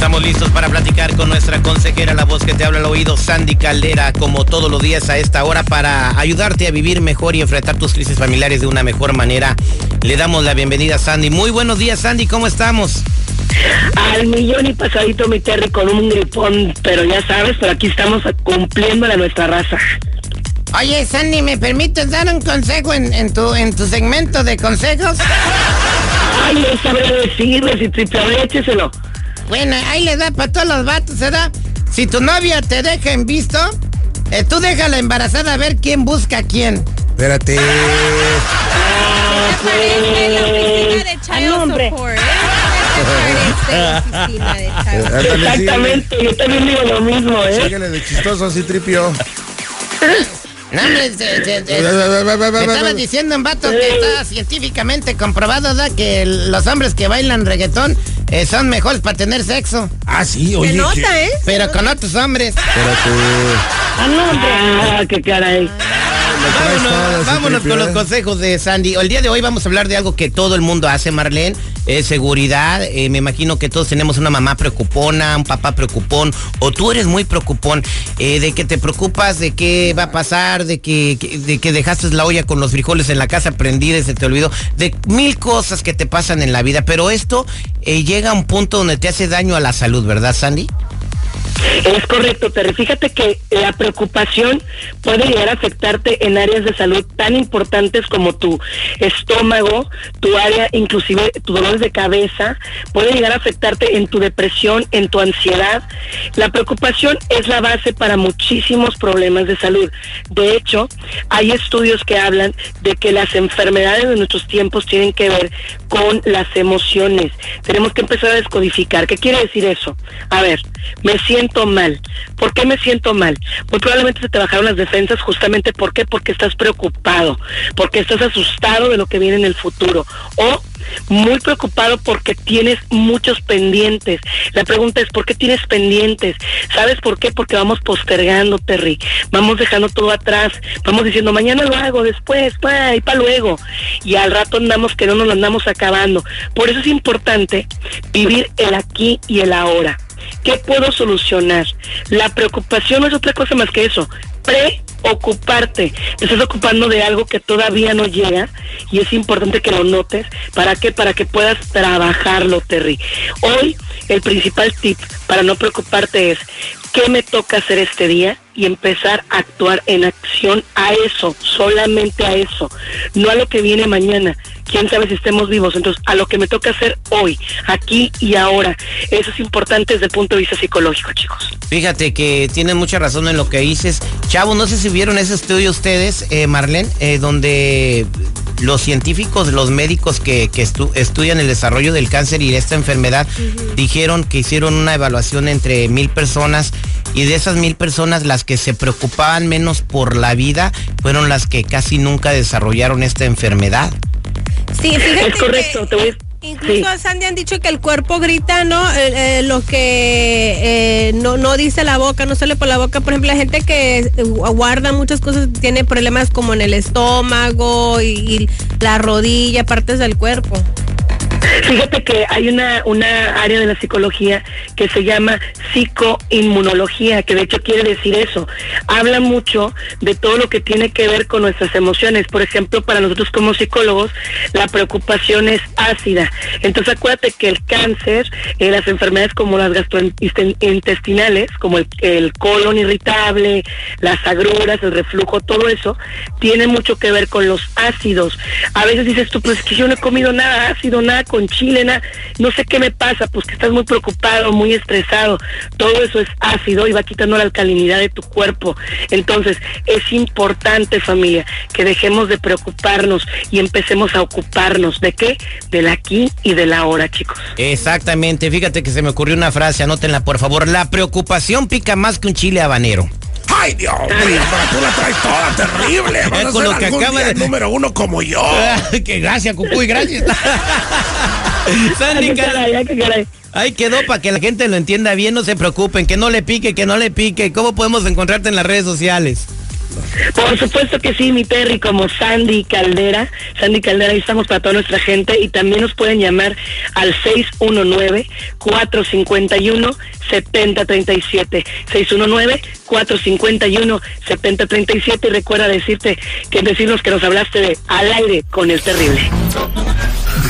Estamos listos para platicar con nuestra consejera, la voz que te habla al oído, Sandy Caldera, como todos los días a esta hora, para ayudarte a vivir mejor y enfrentar tus crisis familiares de una mejor manera. Le damos la bienvenida a Sandy. Muy buenos días, Sandy, ¿cómo estamos? Al millón y pasadito mi Terry con un gripón, pero ya sabes, pero aquí estamos cumpliendo la nuestra raza. Oye, Sandy, ¿me permites dar un consejo en, en tu, en tu segmento de consejos? Ay, no sabré decirle si triple écheselo. Bueno, ahí le da para todos los vatos, ¿verdad? Si tu novia te deja en visto, eh, tú déjala embarazada a ver quién busca a quién. Espérate. Parece la oficina de Ay, Child hombre. Support. ¿eh? Parece la oficina de Child Support. Ándale, Exactamente, yo también digo lo mismo, ¿eh? síguele de chistoso así, tripio. No, hombre, se- se- estabas diciendo un vato que está científicamente comprobado, ¿verdad? Que los hombres que bailan reggaetón eh, son mejores para tener sexo. Ah, sí, Se oye. nota, ¿eh? Pero con otros hombres. Espérate. Ah, no, hombre. Ah, qué caray. Vámonos, vámonos con los consejos de Sandy. El día de hoy vamos a hablar de algo que todo el mundo hace, Marlene. Es seguridad. Eh, me imagino que todos tenemos una mamá preocupona, un papá preocupón, o tú eres muy preocupón, eh, de que te preocupas de qué va a pasar, de que, de que dejaste la olla con los frijoles en la casa prendida y se te olvidó, de mil cosas que te pasan en la vida. Pero esto eh, llega a un punto donde te hace daño a la salud, ¿verdad, Sandy? Es correcto, Terry. Fíjate que la preocupación puede llegar a afectarte en áreas de salud tan importantes como tu estómago, tu área, inclusive tu dolores de cabeza, puede llegar a afectarte en tu depresión, en tu ansiedad. La preocupación es la base para muchísimos problemas de salud. De hecho, hay estudios que hablan de que las enfermedades de nuestros tiempos tienen que ver con las emociones. Tenemos que empezar a descodificar. ¿Qué quiere decir eso? A ver, me siento mal. ¿Por qué me siento mal? Muy probablemente se te bajaron las defensas justamente ¿por qué? Porque estás preocupado, porque estás asustado de lo que viene en el futuro o muy preocupado porque tienes muchos pendientes. La pregunta es ¿por qué tienes pendientes? ¿Sabes por qué? Porque vamos postergando, Terry. Vamos dejando todo atrás. Vamos diciendo mañana lo hago, después, y para luego. Y al rato andamos que no nos lo andamos acabando. Por eso es importante vivir el aquí y el ahora. ¿Qué puedo solucionar? La preocupación no es otra cosa más que eso. Preocuparte. Te estás ocupando de algo que todavía no llega y es importante que lo notes. ¿Para qué? Para que puedas trabajarlo, Terry. Hoy el principal tip para no preocuparte es qué me toca hacer este día y empezar a actuar en acción a eso, solamente a eso, no a lo que viene mañana. Quién sabe si estemos vivos, entonces a lo que me toca hacer hoy, aquí y ahora. Eso es importante desde el punto de vista psicológico, chicos. Fíjate que tienes mucha razón en lo que dices. Chavo, no sé si vieron ese estudio ustedes, eh, Marlene, eh, donde los científicos, los médicos que, que estu- estudian el desarrollo del cáncer y de esta enfermedad, dijeron que hicieron una evaluación entre mil personas y de esas mil personas las que se preocupaban menos por la vida fueron las que casi nunca desarrollaron esta enfermedad. Sí, fíjate Es correcto, que, te voy- Incluso sí. a Sandy han dicho que el cuerpo grita, ¿no? Eh, eh, lo que eh, no, no dice la boca, no sale por la boca. Por ejemplo, la gente que eh, guarda muchas cosas tiene problemas como en el estómago y, y la rodilla, partes del cuerpo. Fíjate que hay una, una área de la psicología que se llama psicoinmunología, que de hecho quiere decir eso. Habla mucho de todo lo que tiene que ver con nuestras emociones. Por ejemplo, para nosotros como psicólogos, la preocupación es ácida. Entonces acuérdate que el cáncer, eh, las enfermedades como las gastrointestinales, como el, el colon irritable, las agruras, el reflujo, todo eso, tiene mucho que ver con los ácidos. A veces dices tú, pues es que yo no he comido nada ácido, nada con chile, nada, no sé qué me pasa, pues que estás muy preocupado, muy estresado. Todo eso es ácido y va quitando la alcalinidad de tu cuerpo. Entonces, es importante, familia, que dejemos de preocuparnos y empecemos a ocuparnos. ¿De qué? Del aquí y del ahora, chicos. Exactamente, fíjate que se me ocurrió una frase, anótenla por favor. La preocupación pica más que un chile habanero. Ay, Dios mío, tú la traes toda terrible. Vas a con ser lo que algún acaba día de- número uno como yo. que gracias, Cucuy, gracias. Sandy, Ay, qué caray, ay, qué caray. Ahí quedó para que la gente lo entienda bien, no se preocupen, que no le pique, que no le pique. ¿Cómo podemos encontrarte en las redes sociales? Por supuesto que sí, mi Terry, como Sandy Caldera. Sandy Caldera, ahí estamos para toda nuestra gente y también nos pueden llamar al 619-451-7037. 619-451-7037 y recuerda decirte que decirnos que nos hablaste de al aire con el terrible.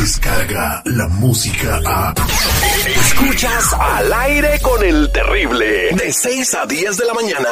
Descarga la música a. Escuchas al aire con el terrible. De 6 a 10 de la mañana.